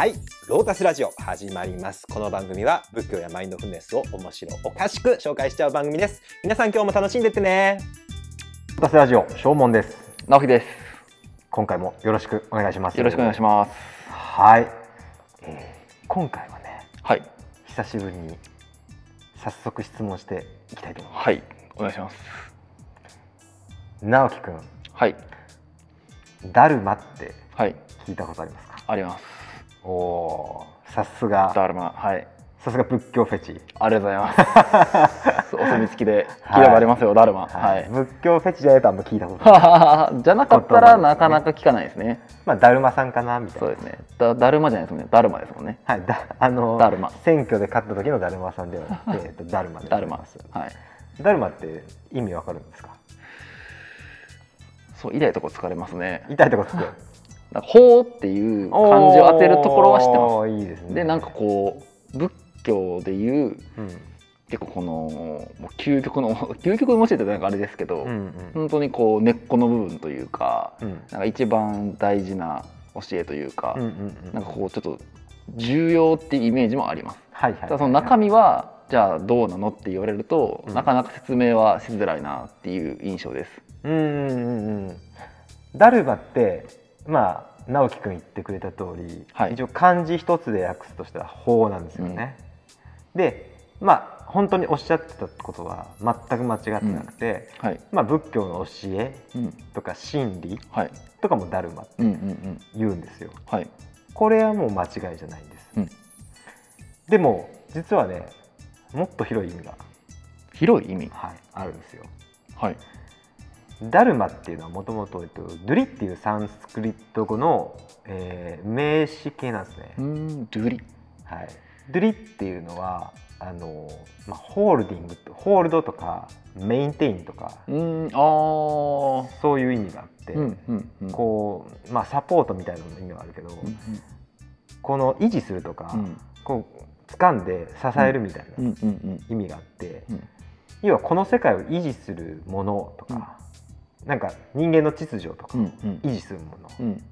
はいロータスラジオ始まりますこの番組は仏教やマインドフルネスを面白おかしく紹介しちゃう番組です皆さん今日も楽しんでってねロータスラジオ正門です直樹です。今回もよろしくお願いしますよろしくお願いします。はい、えー今回はねはい。久しぶりに早速質問していきたいと思いまはい。お願いします。す直樹くんはい。ダルマってはい。聞いたことありますか？あります。おおーさすがダルマ。はい。さすが仏教フェチありがとうございます。お墨付きで聞ればありますよ、ダルマ。はい。仏教フェチじゃないとあんま聞いたことない じゃなかったらなかなか聞かないですね。まあダルマさんかなみたいなそうですね。だダルマじゃないですもんね。ダルマですもんね。はい、だあのダルマ選挙で勝った時のダルマさんではなくて、えっと、ダルマでごダルマざいます。はい。ダルマって意味わかるんですか？そう、痛いとこ疲れますね。痛いとこつくなんか法っていう漢字を当てるところは知ってまおーいいですね。す。で、なんかこう、仏教でいう、うん。結構この、究極の、究極の教えってなんかあれですけど、うんうん。本当にこう根っこの部分というか、うん。なんか一番大事な教えというか、うんうんうん。なんかこうちょっと重要っていうイメージもあります。はいはいただその中身はじゃあどうなのって言われると、うん。なかなか説明はしづらいなっていう印象です。うんうんうんうん。ダルマってまあ直樹くん言ってくれた通り、はい一応漢字一つで訳すとしたら法なんですよね。でまあ本当におっしゃってたことは全く間違ってなくて、はい。まあ、仏教の教えうん。とか真理はい。とかもダルマってうんうんうん。言うんですよ。はい。これはもう間違いじゃないんです。うんでも実はねもっと広い意味が、広い意味？はい、あるんですよ。はい。ダルマっていうのはもともとドゥリっていうサンスクリット語の、えー名詞形なんですね。ドゥリ。はい、ドゥリっていうのはあの、まあ、ホールディングとホールドとかメインテインとかうーん、ああ。そういう意味があって、うんうんうん。こう、まあ、サポートみたいなの意味はあるけど、うんこの維持するとか、うんこう掴んで支えるみたいうんうなんうん意味があって、うん要はこの世界を維持するものとか、なんか人間の秩序とか維持するもの、うん。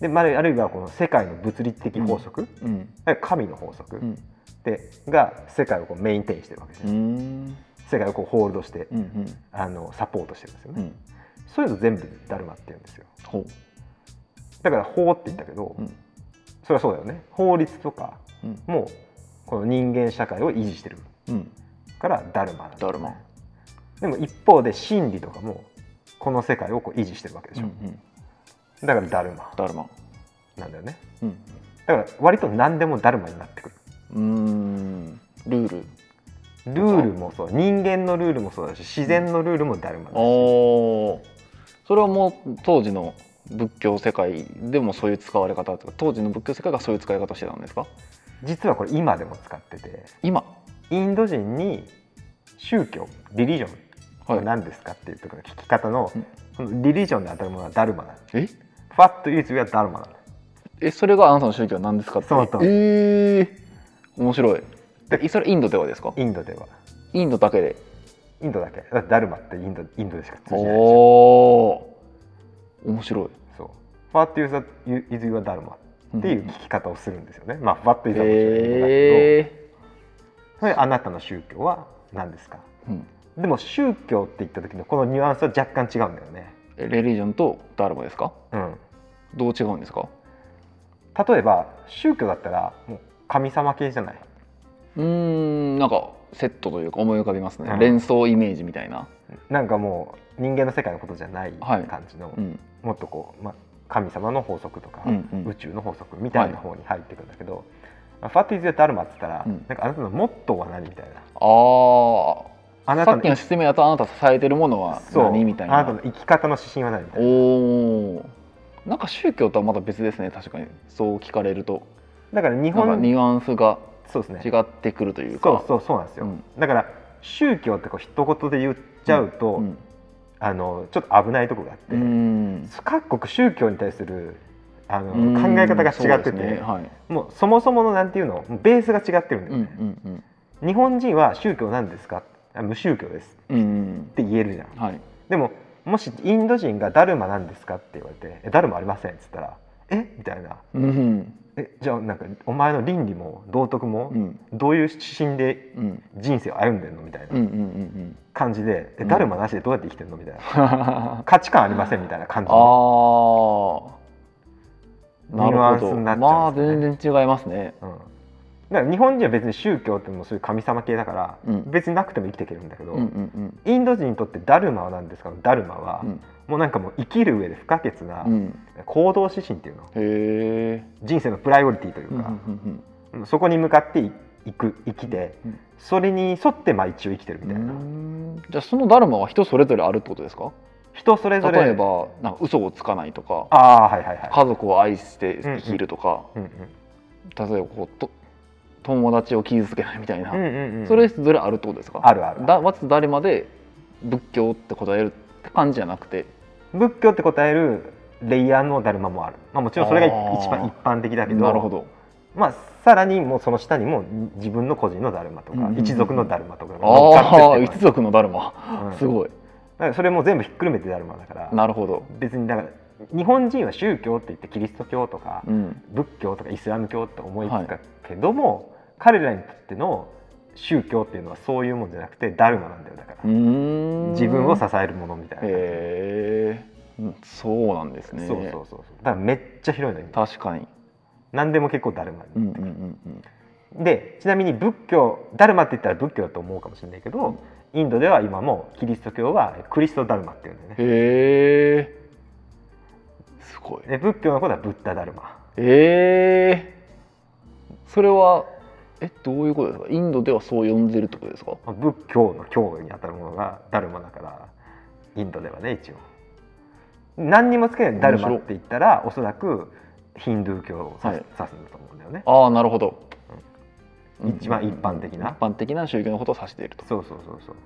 でまああるいはこの世界の物理的法則、うん神の法則、うん。でが世界をこうメインテインしてるわけですうね、ん。世界をこうホールドして、うんうん。あのサポートしてるんですよね、うん。そういうの全部ダルマって言うんですよ。ほだから法って言ったけど、ううん。それはそうだよね。法律とかうん。もこの人間社会を維持してるうん。からダルマなんだよね。ダルマでも一方で真理とかもこの世界をこう維持してるわけでしょ、うんだからダルマ。ダルマ。なんだよね。うん。だから割と何でもダルマになってくる。うーん。ルール。ルールもそう。人間のルールもそうだし自然のルールもダルマだし。おー。それはもう当時の仏教世界でもそういう使われ方とか当時の仏教世界がそういう使い方をしてたんですか？実はこれ今でも使ってて。今。インド人に宗教リリジョンはは何ですかっていうところの聞き方のうん。そのリリジョンで当たるものはダルマなんですえ？ファットイズはダルマなんですえそれがあなたの宗教は何ですかって？その通りえー、面白い。でそれインドではですか？インドでは。インドだけで。インドだけ。だってダルマってインドインドでしか通じないでし。ょおお面白い。そう。ファットイズイズはダルマっていう聞き方をするんですよね、まあファットイズはもちろんインドだけど、えそれあなたの宗教は何ですか？ーうんでも宗教って言った時のこのニュアンスは若干違うんだよね。えレリジョンとダルマですか？うん、どう違うんですか？例えば宗教だったらもう神様系じゃない？うーんなんかセットというか思い浮かびますね、うん。連想イメージみたいな、なんかもう人間の世界のことじゃないはい。感じの、うん。もっとこう、まあ、神様の法則とか、うんうん。宇宙の法則みたいな方に入ってくるんだけど、まあファットイズヤダルマって言ったら、うん。なんかあなたのモットーは何みたいな。ああなたさっきの説明だとあなた支えてるものは何みたいな。あなたの生き方の指針は何みたいな。おおなんか宗教とはまた別ですね。確かに。そう聞かれると。だから日本ニュアンスがそうですね。違ってくるというか。そうそうそうなんですよ、うん。だから宗教ってこう一言で言っちゃうと、うん。あのちょっと危ないところがあって、うん。各国宗教に対するあのうん。考え方が違ってて、ね。はい。もうそもそものなんていうのベースが違ってるんだうんうよね、ん。日本人は宗教なんですか？あ無宗教です。って言えるじゃん。はい。でももしインド人がダルマなんですかって言われてえダルマありませんっつったらえ？みたいな。うん。えじゃあなんかお前の倫理も道徳もうん。どういう指針でうん。人生を歩んでんの？みたいなん感じで、えうんダルマなしでどうやって生きてんの？みたいな。あ 価値観ありませんみたいな感じあニュアンスになっちゃまあうんですよね。全然違いますね。うん、だから日本人は別に宗教ってもそういう神様系だから、うん。別になくても生きていけるんだけど、うんうんインド人にとってダルマは何ですかダルマは、うん。もうなんかもう生きる上で不可欠なうん。行動指針っていうの。へえ人生のプライオリティといううんうんか、うん。そこに向かっていいく生きて、うんそれに沿ってまあ一応生きてるみたいな、うん。じゃあそのダルマは人それぞれあるってことですか？人それぞれ。例えばなんか嘘をつかないとかああはいはいはい、家族を愛して生きるとか、うんうん。例えばこうと友達を傷つけないみたいな、うんうんうんそれぞれあるってことですか？あるあるだまずダルマで仏教って答えるって感じじゃなくて。仏教って答えるレイヤーのダルマもある、まあ、もちろんそれが一番一般的だけど。なるほど。まあ、さらにもうその下にも自分の個人のダルマとか、うんうんうん一族のダルマとかああ一族のダルマ、うん。すごい。だからそれも全部ひっくるめてダルマだから。なるほど、別にだから日本人は宗教って言ってキリスト教とかうん、仏教とかイスラム教って思いつくけども、彼らにとっての宗教っていうのはそういうもんじゃなくてダルマなんだよだから、自分を支えるものみたいな、へえうんそうなんですね。そうそうそうだからめっちゃ広いの確かに。何でも結構ダルマにうんうんうんうん。でちなみに仏教ダルマって言ったら仏教だと思うかもしれないけど、インドでは今もキリスト教はクリストダルマっていうんだよね。へえすごい。で仏教のことはブッダダルマ。ええそれはえどういうことですか？インドではそう呼んでるってことですか？まあ仏教の教にあたるものがダルマだからインドではね一応。何にもつけないダルマって言ったらおそらくヒンドゥー教を指す,、はい。指すんだと思うんだよね。ああなるほど、一番一般的な。一般的な宗教のことを指していると。そうそうそうそう。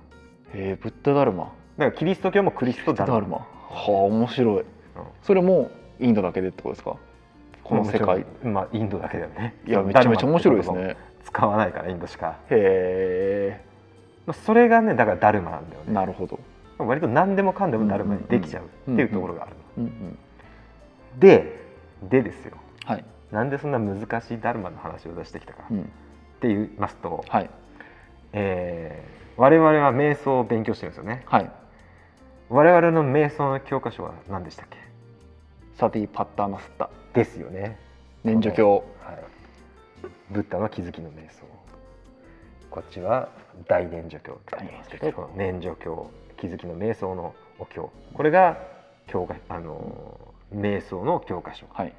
へえブッダダルマ。だからキリスト教もクリストダルマ。ダルマ。はあ面白い、それもインドだけでってことですか？この世界。まあインドだけだよね。いやめちゃめちゃ面白いですね使わないからインドしか。へまあそれがねだからダルマなんだよえね。なるほど、割と何でもかんでもダルマにできちゃうっていうところがある。のうんうん、ででですよ。はい、なんでそんな難しいダルマの話を出してきたか。っうん、て言いますと、はい。えー我々は瞑想を勉強してるんですよね。はい。我々の瞑想の教科書は何でしたっけ？サティパッターナスッタですよね、念処教。はい、ブッダの気づきの瞑想。こっちは大念処教って言います。けどこの念処教気づきの瞑想のお経。これが教科あの瞑想の教科書。はい。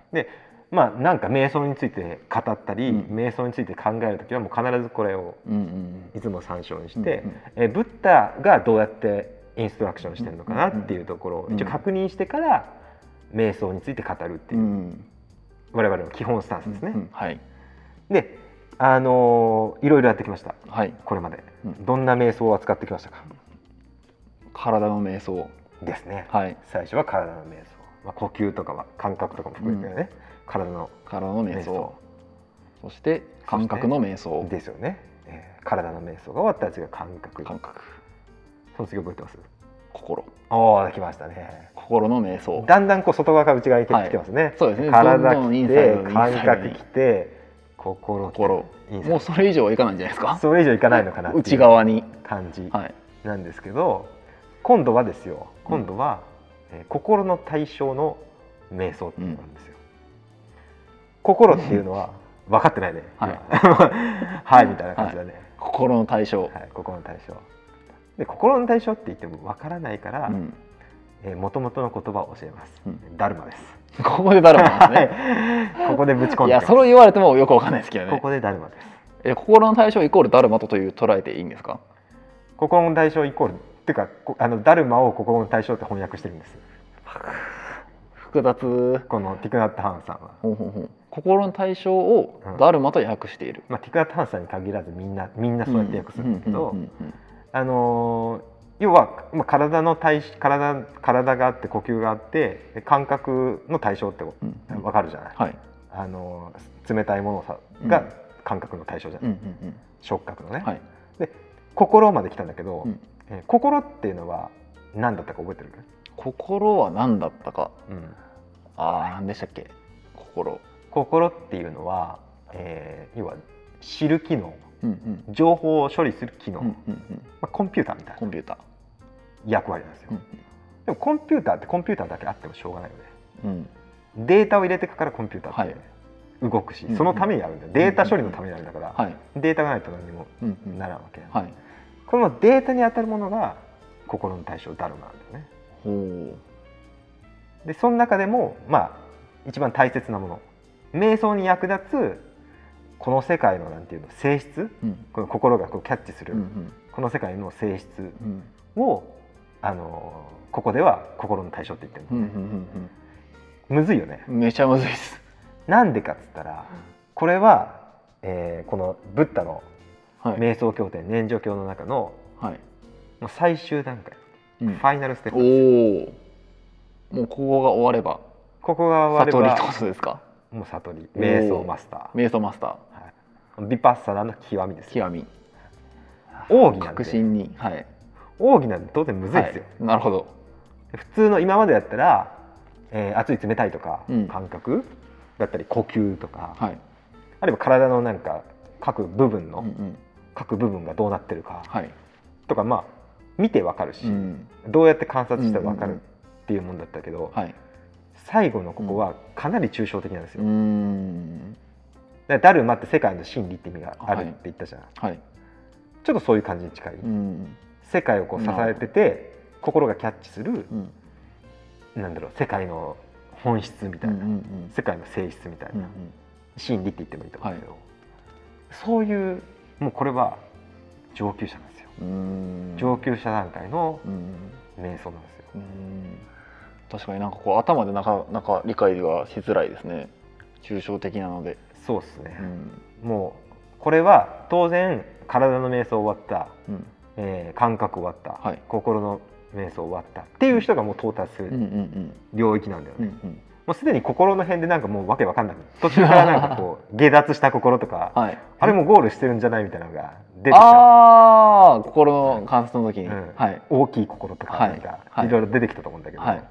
まあなんか瞑想について語ったり、うん。瞑想について考える時はもう必ずこれをうんうんいつも参照にしうんて、えブッダがどうやってインストラクションしてるのかなっていうところをうん。一応確認してから瞑想について語るってういう。ん。我々の基本スタンスですね。うん。はいであのーいろいろやってきました。はい。これまで、うん。どんな瞑想を扱ってきましたか？体の瞑想。ですね、はい。最初は体の瞑想、まあ、呼吸とかは感覚とかも含めてね、体の。体の瞑瞑想。想そして感覚の瞑想。ですよね、えー体の瞑想が終わったら次は感覚。感覚。その次覚えてます？心。おお来ましたね。心の瞑想。だんだんこう外側から内側に来てますね、そうですね。体来て感覚来て心心。インサイドもうそれ以上はいかないんじゃないですか？それ以上いかないのかなっていう内側に。感じはい。なんですけど、今度はですよ。今度は、えー心の対象の瞑想っていうのがあるんですよ、心っていうのは分かってないね、はい。今。はいみたいな感じだね、心の対象。はい心の対象。で心の対象って言っても分からないからうん。もともとの言葉を教えます、うん。ダルマです ここでダルマなんですねここでぶち込んいできます。やそれを言われてもよくわかんないですけどね。ここでダルマです。え心の対象イコールダルマとという捉えていいんですか？心の対象イコールっていうかこあのダルマを心の対象って翻訳してるんです。複雑。このティクナット・ハンさんは、ほうほうほう。心の対象をうんダルマと訳している、まあ、ティクナット・ハンさんに限らずみんなみんなそうやって訳するんだけど、うんうんうん。あのー要は、まあ、体の対体体があって呼吸があってで感覚の対象ってわかるじゃない、はい。あのー冷たいものさうん。が感覚の対象じゃない、触覚のね、うんはい。心まで来たんだけど、うん。えー心っていうのは何だったか覚えてる、心は何だったか。うん、ああ何でしたっけ？心。心っていうのは、えー要は知る機能。うんうん。情報を処理する機能、うんまうんうん。あ、コンピューターみたいな。コンピューター役割なんですよ、うん。でもコンピューターってコンピューターだけあってもしょうがないよね。うん。データを入れていくからコンピューターっはて動くし、うん。そのためにあるんだよ。データ処理のためにあるんだから、はい。データがないと何にもうん。うん。ならんわけ、はい。このデータに当たるものが心の対象ダルマなんだよね。ほでその中でもまあ一番大切なもの。瞑想に役立つこの世界のなんていうの性質？ううん。この心がこうキャッチする、うん。この世界の性質うん。をあのここでは心の対象って言ってるの、うんうんむずいよね。うんめちゃむずいです。なんでかっつったらこれは、えーこのブッダのはい。瞑想経典念処経の中のはい。もう最終段階、うん。ファイナルステップ。ですおおもうここが終われば。ここが終悟りってわればことですか？もう悟り。瞑想マスター、瞑想マスタはい、ビパッサナの極みです極み。奥義なんで。確信に。はい奥義なんて当然むずいですよ、はい。なるほど。普通の今までやったら、えー熱い冷たいとか、うん。感覚？だったり呼吸とか、はい。あるいは体のなんか各部分の、うんうん。各部分がどうなってるか。はい。とかまあ見てわかるし、うんどうやって観察したらわかるうんうんうんっていうもんだったけど、はい。最後のここはかなり抽象的なんですよ。うーん。だからダルマって世界の真理って意味があるって言ったじゃん、はい。ちょっとそういう感じに近い、うん世界をこう支えてて心がキャッチするうん。なんだろう世界の本質みたいな、うんうん世界の性質みたいな、うんうん。真理って言ってもいいと思うけど、そういうもうこれは上級者なんですよ、うん。上級者段階のうん。瞑想なんですよ。うん。確かになんかこう頭でなかなか理解がしづらいですね。抽象的なので、そうですね。う、ん。もうこれは当然体の瞑想終わった、うんえー感覚終わった、はい。心の瞑想終わったっていう人がもう到達するん領域なんだよね、もうすでに心の辺でなんかもうわけわかんない途中からなんかこう 下脱した心とか、はい。あれもうゴールしてるんじゃないみたいなのが出てきた。ああ心の観察の時に、うん。はい。大きい心とかはいなんかはい。いろいろ出てきたと思うんだけど、はい。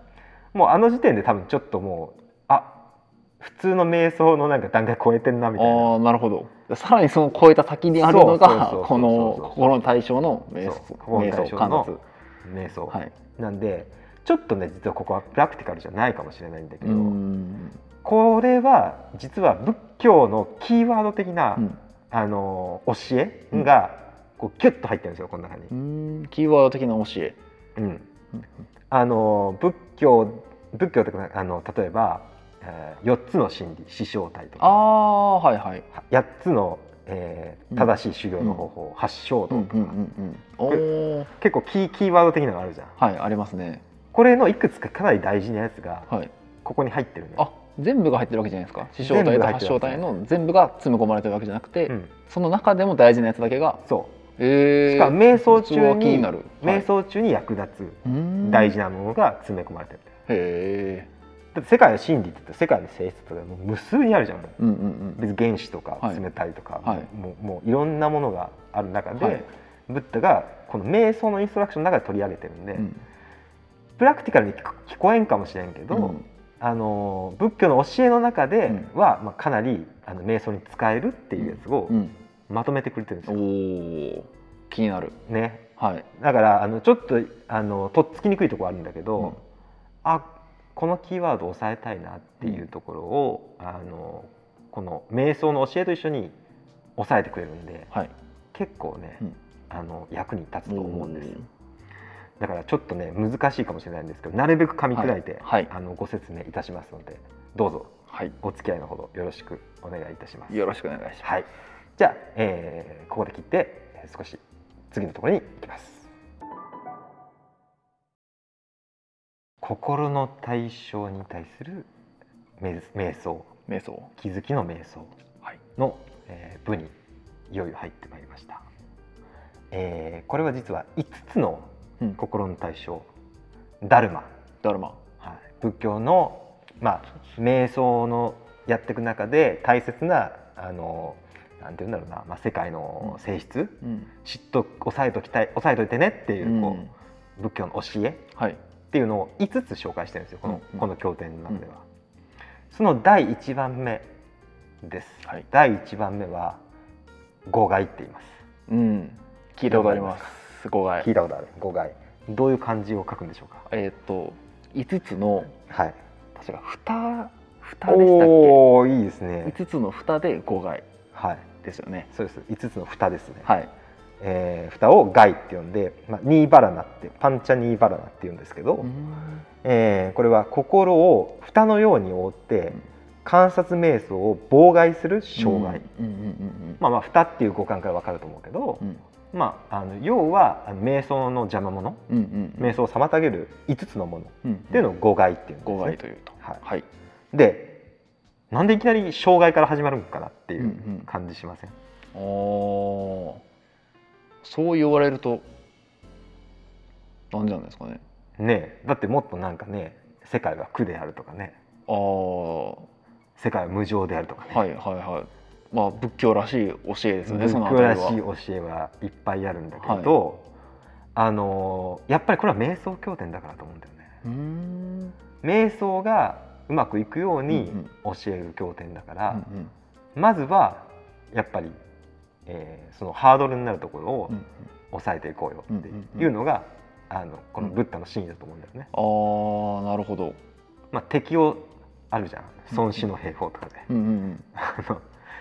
もうあの時点で多分ちょっともうあ普通の瞑想のなんか段階超えてんなみたいあな。あなるほどさらにその超えた先にあるのがこの心の対象の瞑想観察瞑想、はい。なんでちょっとね実はここはプラクティカルじゃないかもしれないんだけうど、ん。これは実は仏教のキーワード的な、うん。あの教えがこうギュッと入ってるんですよこの中に。うん。キーワード的な教え。うん。うんあの仏教仏教というかあの例えば、えー、4つの真理四正体とあか。あはいはい。8つの、えーうん。正しい修行の方法、八正道とか、うんうん結構キーキーワード的なのがあるじゃん。はいありますね。これのいくつかかなり大事なやつがはい。ここに入ってるんだあよ、全部が入ってるわけじゃないですか。四正体と八正体の全部が詰め込まれてるわけじゃなくて、うん、その中でも大事なやつだけがそえー、うしかも瞑想中にになる。瞑想中に役立つはい大事なものが詰め込まれてる。へえだって世界の真理って世界の性質とか無数にあるじゃんもう。うんうん別に原子とかはい。冷たいとか、はい。もうもういろんなものがある中で、はい。ブッダがこの瞑想のインストラクションの中で取り上げてるんで、うん。プラクティカルに聞こえんかもしれんけど、うん。あの仏教の教えの中でうん。は、まあ、かなりあの瞑想に使えるっていうやつをうん。まとめてくれてるんですおよ。お気になる。ね、はい。だからあのちょっとあのとっつきにくいところあるんだけど、うん。あこのキーワードを押さえたいなっていうところを、あのこの瞑想の教えと一緒に押さえてくれるんではい。結構ね、うん。あの役に立つと思うんです。よおだからちょっとね難しいかもしれないんですけどなるべく噛み砕いて、はい。はい。あのご説明いたしますのでどうぞ。はい。お付き合いのほどよろしくお願いいたします。よろしくお願いします。はい、じゃあ、えーここで切ってえー少し次のところに行きます。心の対象に対する瞑瞑想。瞑想。気づきの瞑想。はい。の、えー部にいよいよ入ってまいりました、えーこれは実は5つのうん。心の対象。ダルマ、ダルマ。はい、仏教の、まあ、瞑想のやっていく中で大切なあのなんて言うんだろうな、まあ、世界の性質、うん。知っと押さえときたい押さえといてねっていうこう、うん。仏教の教え。はいっていうのを5つ紹介してるんですよこの,、うんこの経典の中では。その第1番目です、はい。第1番目は五害って言います。うん。聞いたことあります。誤解聞いたことある。五害。どういう漢字を書くんでしょうか？えっ、と5つのはい。確か蓋蓋でしたっおおいいですけね。5つの蓋で誤解はい。ですよね。そうです。5つの蓋ですね、はいえー蓋を害って呼んで、まあ、ニーバラナってパンチャニーバラナって言うんですけど、えーこれは心を蓋のように覆ってうん。観察瞑想を妨害する障害、うん。うん。うん。まあまあ蓋っていう語感から分かると思うけど、うん。まあ、あの要は瞑想の邪魔者うん。うん。うん。瞑想を妨げる5つのものうん。っていうのを誤害っていうんです、ね、誤解というと。はい。はい。でなんでいきなり障害から始まるのかなっていうんううん。感じしません、あーそう言われるとなんじゃないですかね。ねえ。だってもっとなんかね世界は苦であるとかね。あ世界は無常であるとかね、いはいはい。まあ仏教らしい教えですよね仏教らしい教えはいっぱいあるんだけど、あのやっぱりこれは瞑想経典だからと思うんだよね。瞑想がうまくいくようにうん教える経典だから、うん。まずはやっぱり、えーそのハードルになるところをうん。うん抑えていこうよってうんうんうん。いうのが、あのこのブッダの真意だと思うんだよね。ああなるほど。まあ、敵をあるじゃん。孫子の兵法とかで、うんうん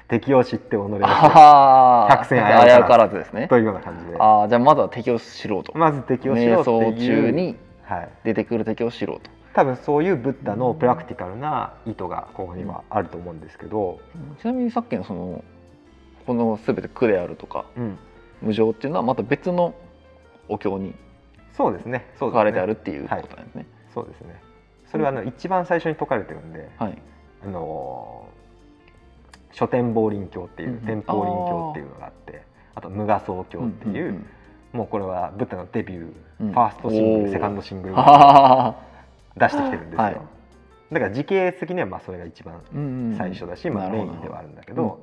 敵を知って己を知るああ百戦危うからず危うからずですね。というような感じで。ああじゃあまずは敵を知ろうと。まず敵を知ろう瞑っていう。想中にはい、出てくる敵を知ろうと。多分そういうブッダのプラクティカルな意図がここにはあると思うんですけど、ちなみにさっきのそのこの全て苦であるとかうん、無常っていうのはまた別のお経にそうですね。そうですね。書かれてあるっていうことなんですね。そうですね。それはあの一番最初に説かれてるんで、はい。あのー書天法輪経っていう、うんうん。天法輪経っていうのがあってあと無我僧経っていう,、んんもうこれはブッダのデビュー、うん。ファーストシングルセカンドシングル は出してきてるんですよ、はいだから時系列的にはまあそれが一番うん最初だし、まあ、メインではあるんだけど、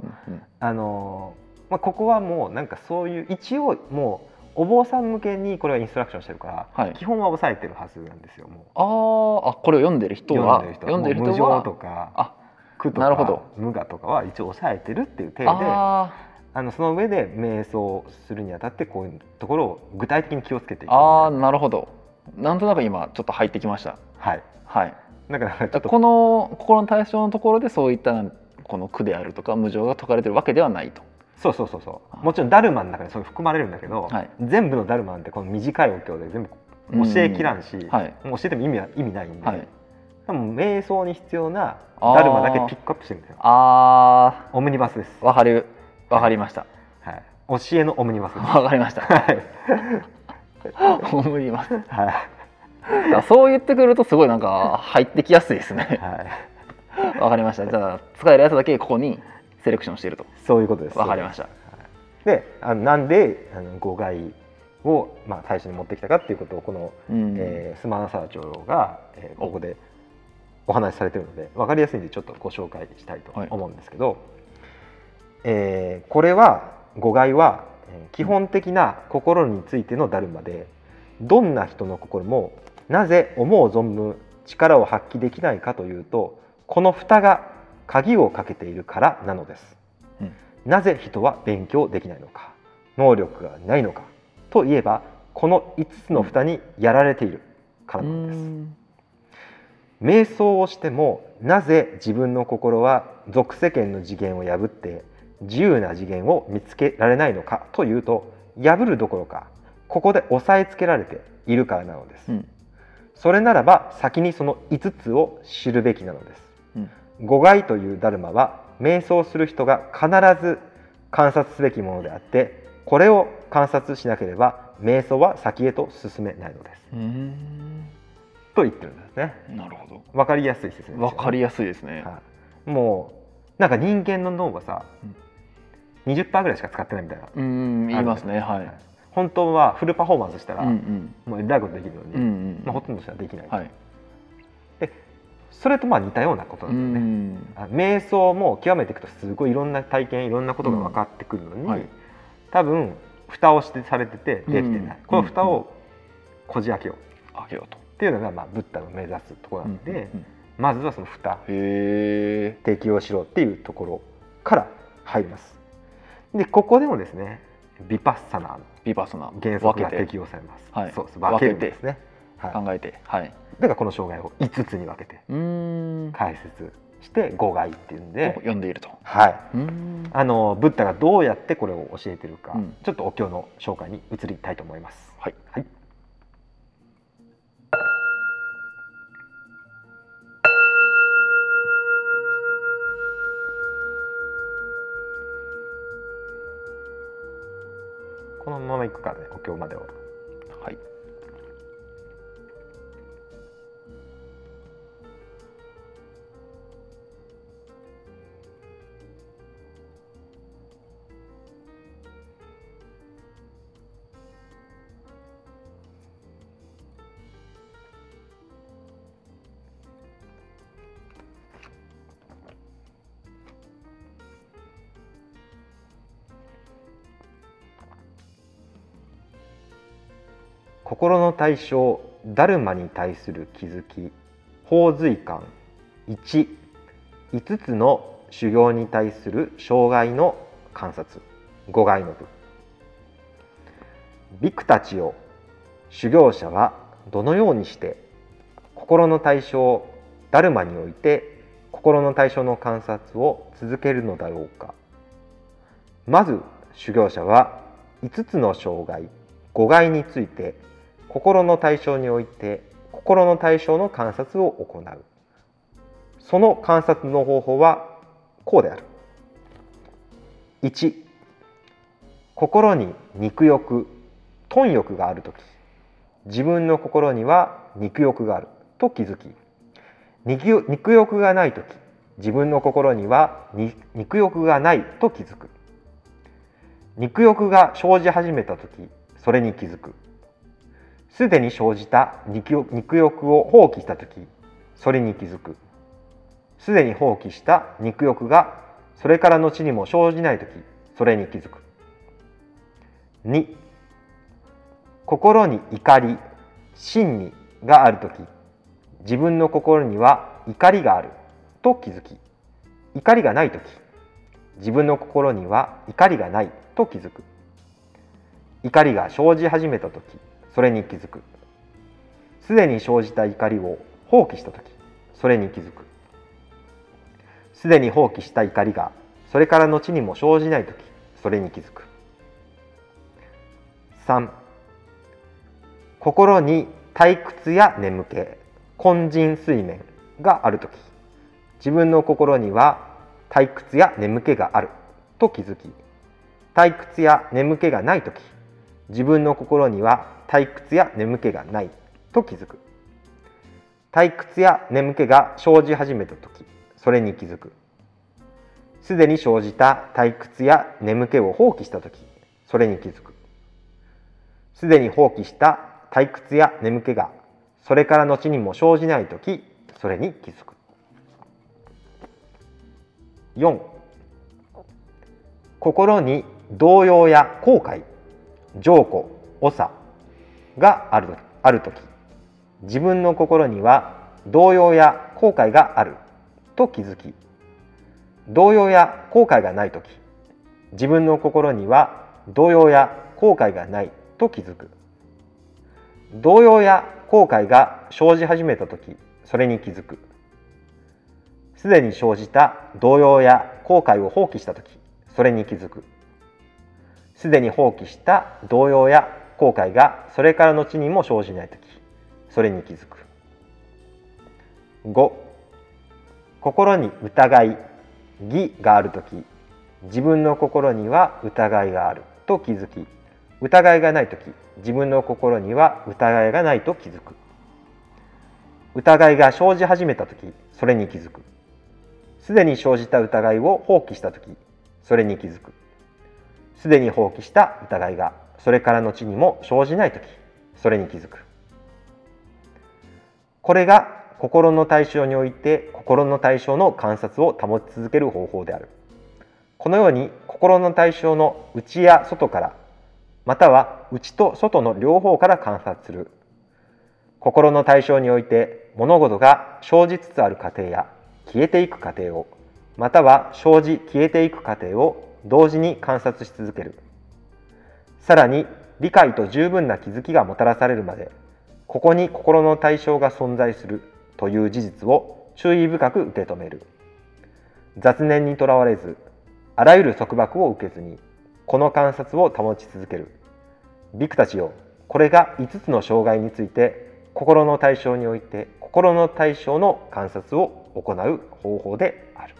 あのーまあ、ここはもうなんかそういう一応もうお坊さん向けにこれはインストラクションしてるから、はい。基本は抑えてるはずなんですよもう。あーあこれを読んでる人は？読んでる人は。無常とかあ苦となるほど。か無我とかは一応抑えてるっていう体でああのその上で瞑想するにあたってこういうところを具体的に気をつけていくーあーなるほど。なんとなく今ちょっと入ってきました。はい。はいだからちょっとこの心の対象のところでそういったこの苦であるとか無常が解かれてるわけではないと。そうそうそうそう。もちろんダルマの中にそういう含まれるんだけど、はい。全部のダルマなんてこの短いお経で全部教えきらんし、はい。もう教えても意味は意味ないんで、はい。でも瞑想に必要なダルマだけピックアップしてるんですよあオムニバスです、ーわかる。わかりました。はい、教えのオムニバスわかりました。はい、思いますはい。あそう言ってくるとすごいなんか入ってきやすいですね。はい、わかりました。じゃあ使えるやつだけここにセレクションしていると。そういうことです。わかりました。であのなんであの誤解を、まあ、最初に持ってきたかっていうことをこの、うん。えースマナサラ長老が、えーここでお話しされてるので分かりやすいんでちょっとご紹介したいと思うんですけど、えーこれは誤解はえー基本的な心についてのダルマでどんな人の心もなぜ思う存分力を発揮できないかというとこの蓋が鍵をかけているからなのです。うんなぜ人は勉強できないのか能力がないのかといえばこの5つの蓋にやられているからなのです。瞑想をしてもなぜ自分の心は俗世間の次元を破って自由な次元を見つけられないのかというと破るどころかここで押さえつけられているからなのです、うんそれならば先にその5つを知るべきなのです。うん。五害というダルマは瞑想する人が必ず観察すべきものであってこれを観察しなければ瞑想は先へと進めないのです。うん。と言ってるんですね。なるほど。わかりやすいですよね。わかりやすいですね。はい、もうなんか人間の脳がさ、20%ぐらいしか使ってないみたいな、うん言いますね。はい。はい本当はフルパフォーマンスしたら、うんうん。もうえらいことできるのに、うんうん。まあ、ほとんどしたらできない、はい。それとまあ似たようなことなうんだよね、瞑想も極めていくとすごいいろんな体験いろんなことが分かってくるのに、うんはい。多分蓋をしてされててできてない、うんこの蓋をこじ開けよう。あげようと。っていうのがまあブッダの目指すところなんで、うんうんまずはその蓋適応しろっていうところから入ります。でここでもですねビパッサナーのビパスナ。原則が適用されます、はい。そうです分けるんですね。はい、考えて。はい。だからこの障害を5つに分けて解説して5害っていうんで、読んでいると。はい。あのブッダがどうやってこれを教えてるか、うん。ちょっとお経の紹介に移りたいと思います。はい。はいこのまま行くからね故郷までを。心の対象ダルマに対する気づき法随感。15つの修行に対する障害の観察。5害の部。ビクたちよ修行者はどのようにして心の対象ダルマにおいて心の対象の観察を続けるのだろうか。まず修行者は5つの障害5害について心の対象において心の対象の観察を行う。その観察の方法はこうである。1心に肉欲貪欲がある時。自分の心には肉欲がある。と気づき。肉肉欲がない時。自分の心には肉欲がないと気づく。肉欲が生じ始めた時。それに気づく。すでに生じた肉欲を放棄した時それに気づく。すでに放棄した肉欲がそれから後にも生じない時それに気づく。2心に怒り真にがある時自分の心には怒りがあると気づき怒りがない時自分の心には怒りがないと気づく。怒りが生じ始めた時それに気づく。すでに生じた怒りを放棄した時それに気づく。すでに放棄した怒りがそれから後にも生じない時それに気づく。3心に退屈や眠気根人水面がある時自分の心には退屈や眠気があると気づき退屈や眠気がない時自分の心には退屈や眠気がないと気づく。退屈や眠気が生じ始めた時それに気づく。すでに生じた退屈や眠気を放棄した時それに気づく。すでに放棄した退屈や眠気がそれから後にも生じない時それに気づく。4心に動揺や後悔。浄固長があるある時自分の心には動揺や後悔があると気づき動揺や後悔がない時自分の心には動揺や後悔がないと気づく。動揺や後悔が生じ始めた時それに気づく。すでに生じた動揺や後悔を放棄した時それに気づく。すでに放棄した動揺や後悔がそれから後にも生じない時それに気づく。5心に疑い義がある時自分の心には疑いがあると気づき疑いがない時自分の心には疑いがないと気づく。疑いが生じ始めた時それに気づく。すでに生じた疑いを放棄した時それに気づく。すでに放棄した疑いがそれから後にも生じない時それに気づく。これが心の対象において心の対象の観察を保ち続ける方法である。このように心の対象の内や外からまたは内と外の両方から観察する。心の対象において物事が生じつつある過程や消えていく過程をまたは生じ消えていく過程を同時に観察し続ける。さらに理解と十分な気づきがもたらされるまでここに心の対象が存在するという事実を注意深く受け止める。雑念にとらわれずあらゆる束縛を受けずにこの観察を保ち続ける。ビクたちよこれが5つの障害について心の対象において心の対象の観察を行う方法である。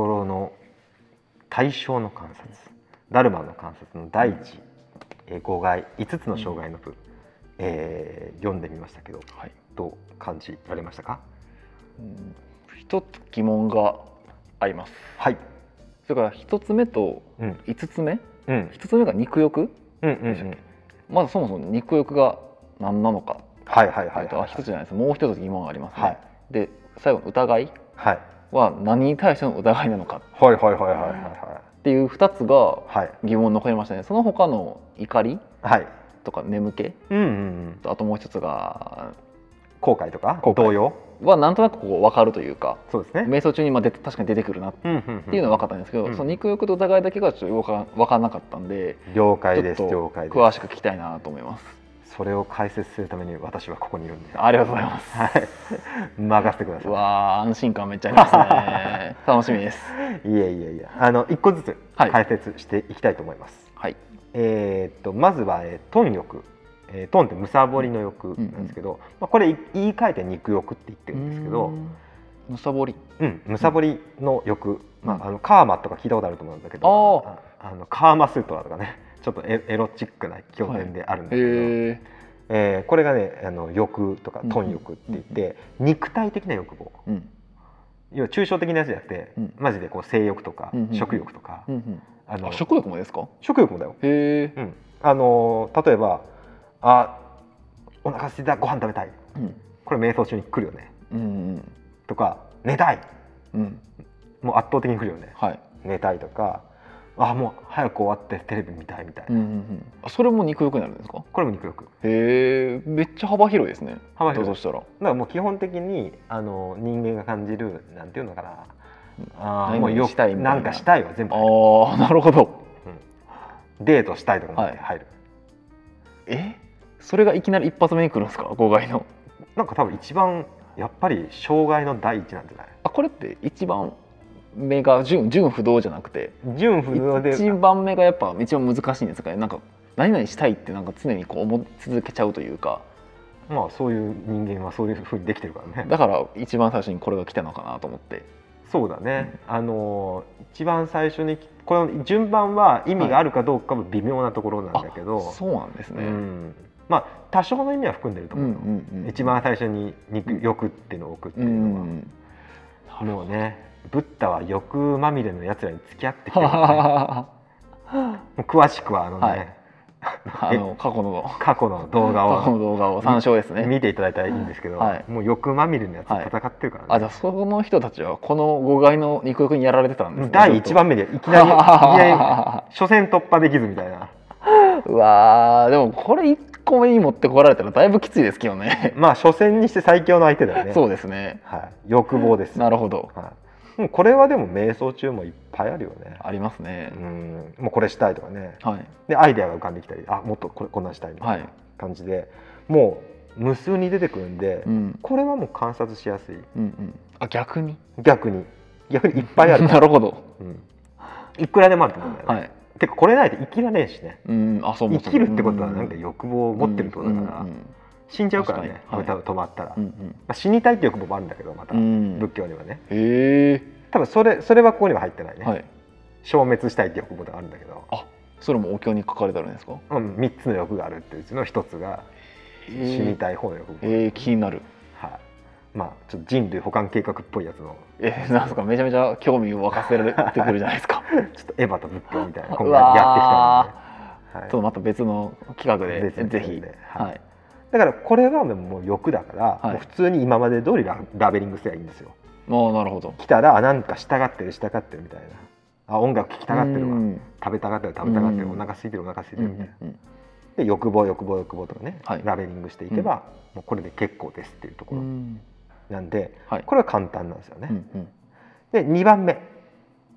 心の対象の観察ダルマの観察の第一、えー、5害5つの障害の部、えー読んでみましたけどはい。どう感じられましたか？うん。一つ疑問があります。はい、それから一つ目とうん。五つ目？うん、一つ目が肉欲？うんうんうん。まずそもそも肉欲が何なのか。はいはいはいはい一つじゃないです。もう一つ疑問がありますね、はい。で最後の疑い？はいは何に対しての疑いなのか。はいはいはいはいはっていう2つが疑問残りましたね。その他の怒りはい。とか眠気うんうんうん。とあともう一つが後悔とか？動揺？はなんとなくこう分かるというかそうですね。瞑想中にまあ出て確かに出てくるなっていうのは分かったんですけど、うん。その肉欲と疑いだけがちょっと分からなかったんで了解です。詳しく聞きたいなと思いますそれを解説するために私はここにいるんで。ありがとうございます。はい。任せてくださうわー安心感めっちゃありますね。楽しみです。いいえいえいえ。あの一個ずつはい。解説していきたいと思います、はい。えーっとまずは、えー、トン欲、えー、トンってむさぼりの欲なんですけど、まあ、これい言い換えて肉欲って言ってるんですけどむさぼりうん。むさぼりの欲、まうん。あ、あのカーマとか聞いたことあると思うんだけど。ああのカーマスートラとかねちょっとエエロチックな経典であるんだけど、へええーこれがねあの欲とかトン欲って言って、肉体的な欲望。うん。要は抽象的なやつじゃなくて、うん。マジでこう性欲とか、うんうんうん。食欲とか、うんうん。あのあ食欲もですか？食欲もだよ、へえうん、あのー例えばあお腹空いたご飯食べたい。うん。これ瞑想中に来るよね。うんとか寝たい。うんうん。もう圧倒的に来るよね。はい。寝たいとかあもう早く終わってテレビ見たいみたいな、うんうんうん。あそれも肉欲になるんですか？これも肉欲。へえめっちゃ幅広いですね。幅広い。だとしたら。だからもう基本的にあの人間が感じるなんていうのかな。あもうよしたいみな。なんかしたいは全部ああなるほど。デートしたいとかも入る、え？それがいきなり一発目に来るんですか？号外の。なんか多分一番やっぱり障害の第一なんじゃない？あこれって一番目が順順不動じゃなくて。純不動で。一番目がやっぱ一番難しいんですかね。なんか何々したいってなんか常にこう思い続けちゃうというか。まあそういう人間はそういうふうにできてるからね。だから一番最初にこれが来たのかなと思って。そうだね、あの一番最初にこの順番は意味があるかどうかも微妙なところなんだけど、そうなんですね、うん。まあ多少の意味は含んでるとう。ん思うよ、うんうん。一番最初に肉欲っていうのを置くってういうのは、ん。もうねブッダは欲まみれのやつらに付き合ってきてね、もう詳しくはあのね、はい。あの過去の。過去の動画過去のを動画を参照ですね。見ていただいたらいいんですけど、はい。もう欲まみれのやつと戦ってるからね、あじゃあその人たちはこの誤解の肉欲にやられてたんですね。第1番目でいきなりいきなり初戦突破できずみたいな。うわーでもこれ1個目に持ってこられたらだいぶきついですけどね。まあ初戦にして最強の相手だよね。そうですね。はい、欲望です。なるほど。はい、これはでも瞑想中もいっぱいあるよね。ありますね。うん。もうこれしたいとかね。はい。でアイデアが浮かんできたりあもっとこれこんなんしたいみたいはない。感じで、もう無数に出てくるんで、うん。これはもう観察しやすい。うんうん。あ逆に？逆に。逆にいっぱいある、なるほど。うん、いくらでもあると思うんだよね、はい。てかこれないと生きられんしね。うん。あそうも生きるってことはなんか欲望を持ってるってことだから、うんうん死んじゃうからね止まったら、まうんうん。あ、死にたいって欲望もあるんだけどまた、うん。仏教にはね。へえ。多分それそれはここには入ってないね、はい。消滅したいって欲望があるんだけど、あそれもお経に書かれてあるんですか？うん、3つの欲があるっていううちの1つが死にいたい方の欲望、えー、気になる。はい、まあちょっと人類保管計画っぽいやつの。えー、なんですか？めちゃめちゃ興味を沸かせられてくるじゃないですか。ちょっとエヴァと仏教みたいな今う後やっていきわたいので、ちょっとまた別の企画でぜひ。はいだからこれはもう欲だから、はい。もう普通に今まで通りララベリングすればいいんですよ。ああなるほど。来たらあなんか従ってる従ってるみたいな。あ音楽聴きたがってるわ。うん。食べたがってる食べたがってる。うん。お腹空いてるお腹空いてうんるみたいな、うん。で欲望欲望欲望とかね、はい。ラベリングしていけば、もうこれで結構ですっていうところうん。なんで、はい。これは簡単なんですよね、うんうん。で2番目、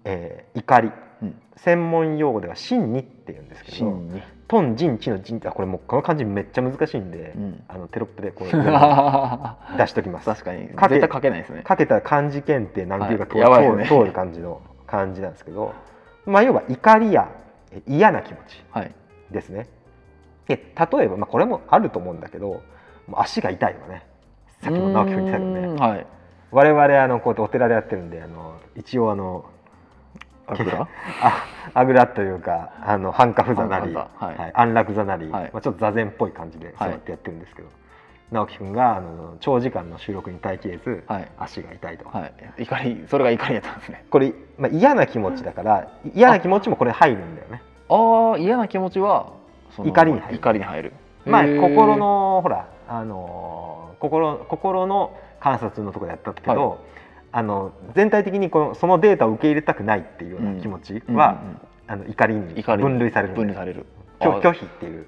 えー怒り。うん。専門用語では真にって言うんですけど真に。トンジンチのジンあこれもうこの漢字めっちゃ難しいんで、うん。あのテロップでこう確 出しときます。かに。絶かけ対書けないですね。かけたら漢字検定何級か通,、はい。ね。通る感じの漢字なんですけど、まあ、要は怒りやえ嫌な気持ちはい。ですね。で例えば、まあ、これもあると思うんだけど足が痛いわね。さっきも直樹君言ってたけどね。はい。我々あのこうやってお寺でやってるんであの一応あのあぐら？ああぐらというかあの半角座なり、はい。安楽座なり、はい。まあ、ちょっと座禅っぽい感じで座ってやってるんですけど、直樹君があの長時間の収録に耐えきれず、はい。足が痛いと、はい。怒りそれが怒りやったんですね。これ、まあ、嫌な気持ちだから嫌な気持ちもこれ入るんだよね。ああ嫌な気持ちは怒りに入る。怒りに入る。まあ心のほらあのー心心の観察のところでやったけど、はあの全体的にこのそのデータを受け入れたくないっていうような気持ちは、うんうんあの怒りに分類される分類される。拒あ拒否っていう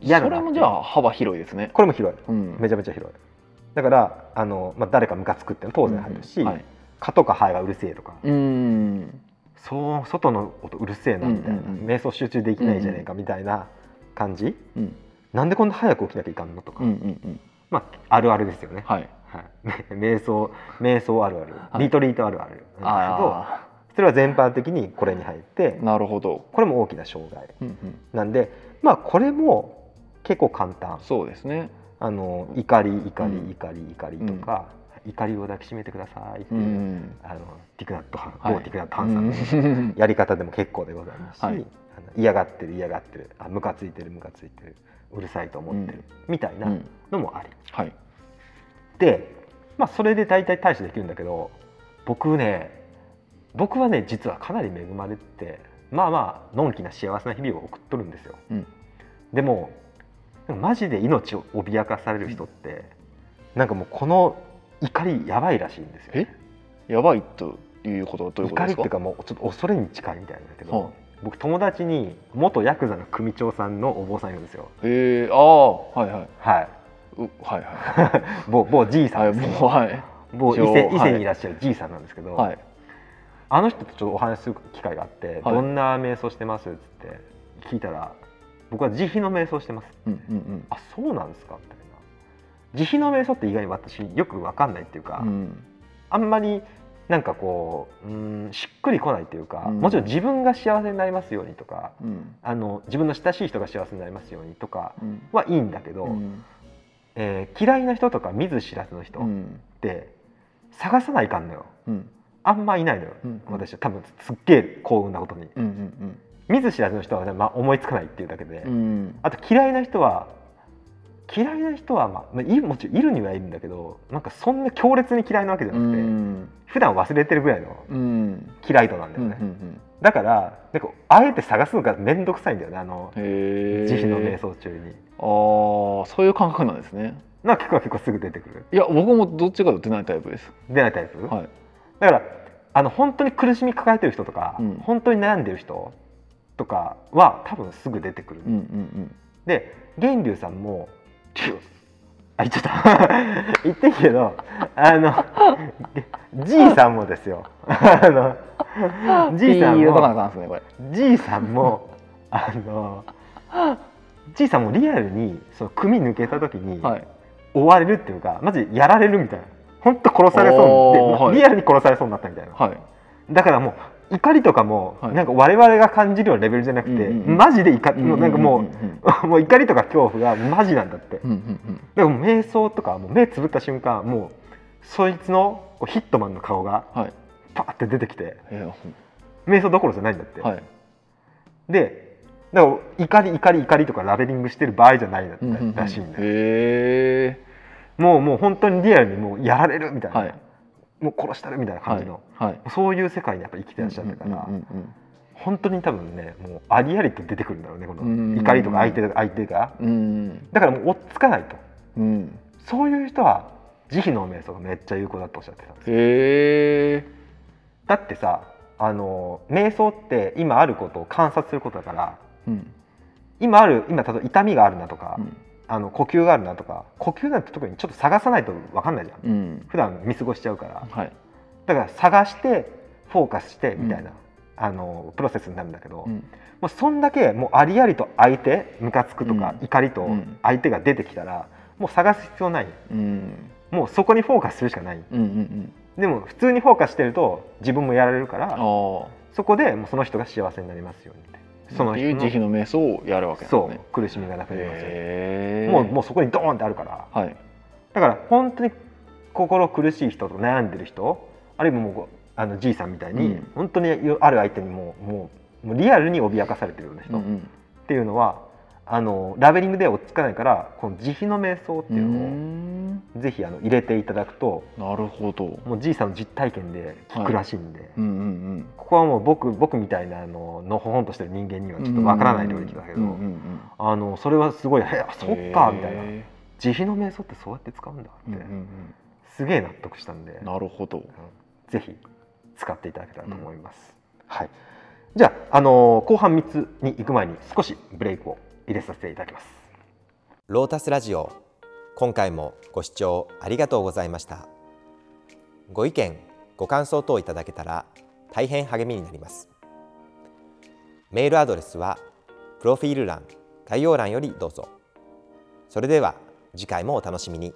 嫌だなそれもじゃあ幅広いですね。これも広い。うん。めちゃめちゃ広い。だからあの、まあ、誰かムカつくっていうのは当然入るし、うんはい。蚊とかハエがうるせえとか、うん。そう外の音うるせえなみたいな、うんうんうん。瞑想集中できないじゃねえかみたいな感じ、うん。なんでこんな早く起きなきゃいかんのとか、うんうんうん。まああるあるですよね、はいはい、瞑想瞑想あるある、はい。リトリートあるある。なんですけどあそれは全般的にこれに入ってあなるほど。これも大きな障害。うんうん。なんでまあこれも結構簡単。そうですね。あの怒り怒うん。り怒り怒りとか、怒りを抱きしめてくださいっていう、うんあのティクナットハン、はい。某ティクナットハンさんのうん。やり方でも結構でございますし、はい。嫌がってる嫌がってる。あムカついてるムカついてる。うるさいと思ってる、みたいなうん。のもあり。はいで、まあ、それで大体対処できるんだけど僕ね僕はね実はかなり恵まれてまあまあのんきな幸せな日々を送っとるんですよ。うんでもマジで命を脅かされる人ってなんかもうこの怒りやばいらしいんですよ、ね。やばいということはどういうことですか？怒りっていうかもうちょっと恐れに近いみたいなんだけど、は僕友達に元ヤクザの組長さんのお坊さんいるんですよ。えー、ああはいはいはい。うはいは某某 じいさんですはい某伊勢伊はい。勢にいらっしゃるじいさんなんですけど、はい。あの人とちょっとお話しする機会があって、はい。どんな瞑想してます？っつって聞いたら僕は慈悲の瞑想してます。うんうんあそうなんですか？みたいな。慈悲の瞑想って意外に私よく分かんないっていうか、うん。うんあんまりなんかこううんしっくりこないっていうか、うん。もちろん自分が幸せになりますようにとかうん。あの自分の親しい人が幸せになりますようにとかうん。はいいんだけど、うんえー嫌いな人とか見ず知らずの人っうん。て探さないかんのよ。うん。あんまいないのよ、うん私は多分すっげえ幸運なことにうん。うん見ず知らずの人は、ねまあ、思いつかないっていうだけで、うんうんあと嫌いな人は嫌いな人は、まあもちろんいるにはいるんだけどなんかそんな強烈に嫌いなわけじゃうなくて、ん。普段忘れてるぐらいのうん。嫌い度なんだうんよね、うん。だからなんかあえて探すのが面倒くさいんだよねあの慈悲の瞑想中に。ああそういう感覚なんですね。なんか結構結構すぐ出てくる。いや僕もどっちかと出ないタイプです。出ないタイプ、はい。だからあの本当に苦しみ抱えてる人とか、うん。本当に悩んでる人とかは多分すぐ出てくる、うんうん。で源流さんもあ言っちゃった言っていいけどあのじいさんもですよ。あのうんじいさんもじいさんもあのじいさんもリアルにその組抜けた時にはい。追われるっていうかマジやられるみたいな。本当殺されそうで、リアルに殺されそうになったみたいな。はい。だからもう怒りとかも、はい。なんか我々が感じるようなレベルじゃなくて、うんうんうん。マジで怒り、もうなんかもう,、んんもう怒りとか恐怖がマジなんだって、うんうんうんでも瞑想とかもう目つぶった瞬間もうそいつのヒットマンの顔がはい。パーって出てきていや瞑想どころじゃないんだって、はい。でだから怒り怒り怒りとかラベリングしてる場合じゃないんだって、うんうんうん。らしいんだよ。へもうもう本当にリアルにもうやられるみたいな、えはいもう殺したるみたいな感じの、はいそういう世界にやっぱ生きてらっしゃったから、うんうん本当に多分ねもうありありと出てくるんだろうねこうんの怒りとか相手が相手が。うんうんだからもう追っつかないと。うん。うんそういう人は慈悲の瞑想がめっちゃ有効だとおっしゃってたんですよ。へえだってさあの瞑想って今あることを観察することだからうん。今ある今例えば痛みがあるなとか、うんあの呼吸があるなとか呼吸なんて特にちょっと探さないと分かんないじゃん。うん。普段見過ごしちゃうから。はい。だから探してフォーカスしてみたいな、あのプロセスになるんだけど、うん。もうそんだけもうありありと相手ムカつくとか、うん。怒りとうん。相手が出てきたらもう探す必要ない。うん。もうそこにフォーカスするしかない。うんうんでも普通にフォーカスしてると自分もやられるからそこでもうその人が幸せになりますようにってそのいう人の慈悲の瞑想をやるわけなんそうですね。苦しみがなくなりますよ。もうもうそこにドーンってあるから。はい。だから本当に心苦しい人と悩んでる人あるいはもうあのじいさんみたいに、うん。本当にある相手にもうもうもうリアルに脅かされてるような人っうん。ていうのは、あのラベリングで追っつかないからこの慈悲の瞑想ってういうのをん。ぜひあの入れていただくとなるほど。もうじいさんの実体験で聞くらしいんで、うんうんここはもう僕僕みたいなあののほほんとしてる人間にはうんちょっとわからない領域だけど、うんうんうんあのそれはすごい「えあそっか」みたいな。へ慈悲の瞑想ってそうやって使うんだって、ーうんうん。すげえ納得したんでうんなるほど。ぜひ使っていただけたらと思います。はい。じゃあ、あのー後半3つに行く前に少しブレイクを入れさせていただきます。ロータスラジオ今回もご視聴ありがとうございました。ご意見ご感想等いただけたら大変励みになります。メールアドレスはプロフィール欄概要欄よりどうぞ。それでは次回もお楽しみに。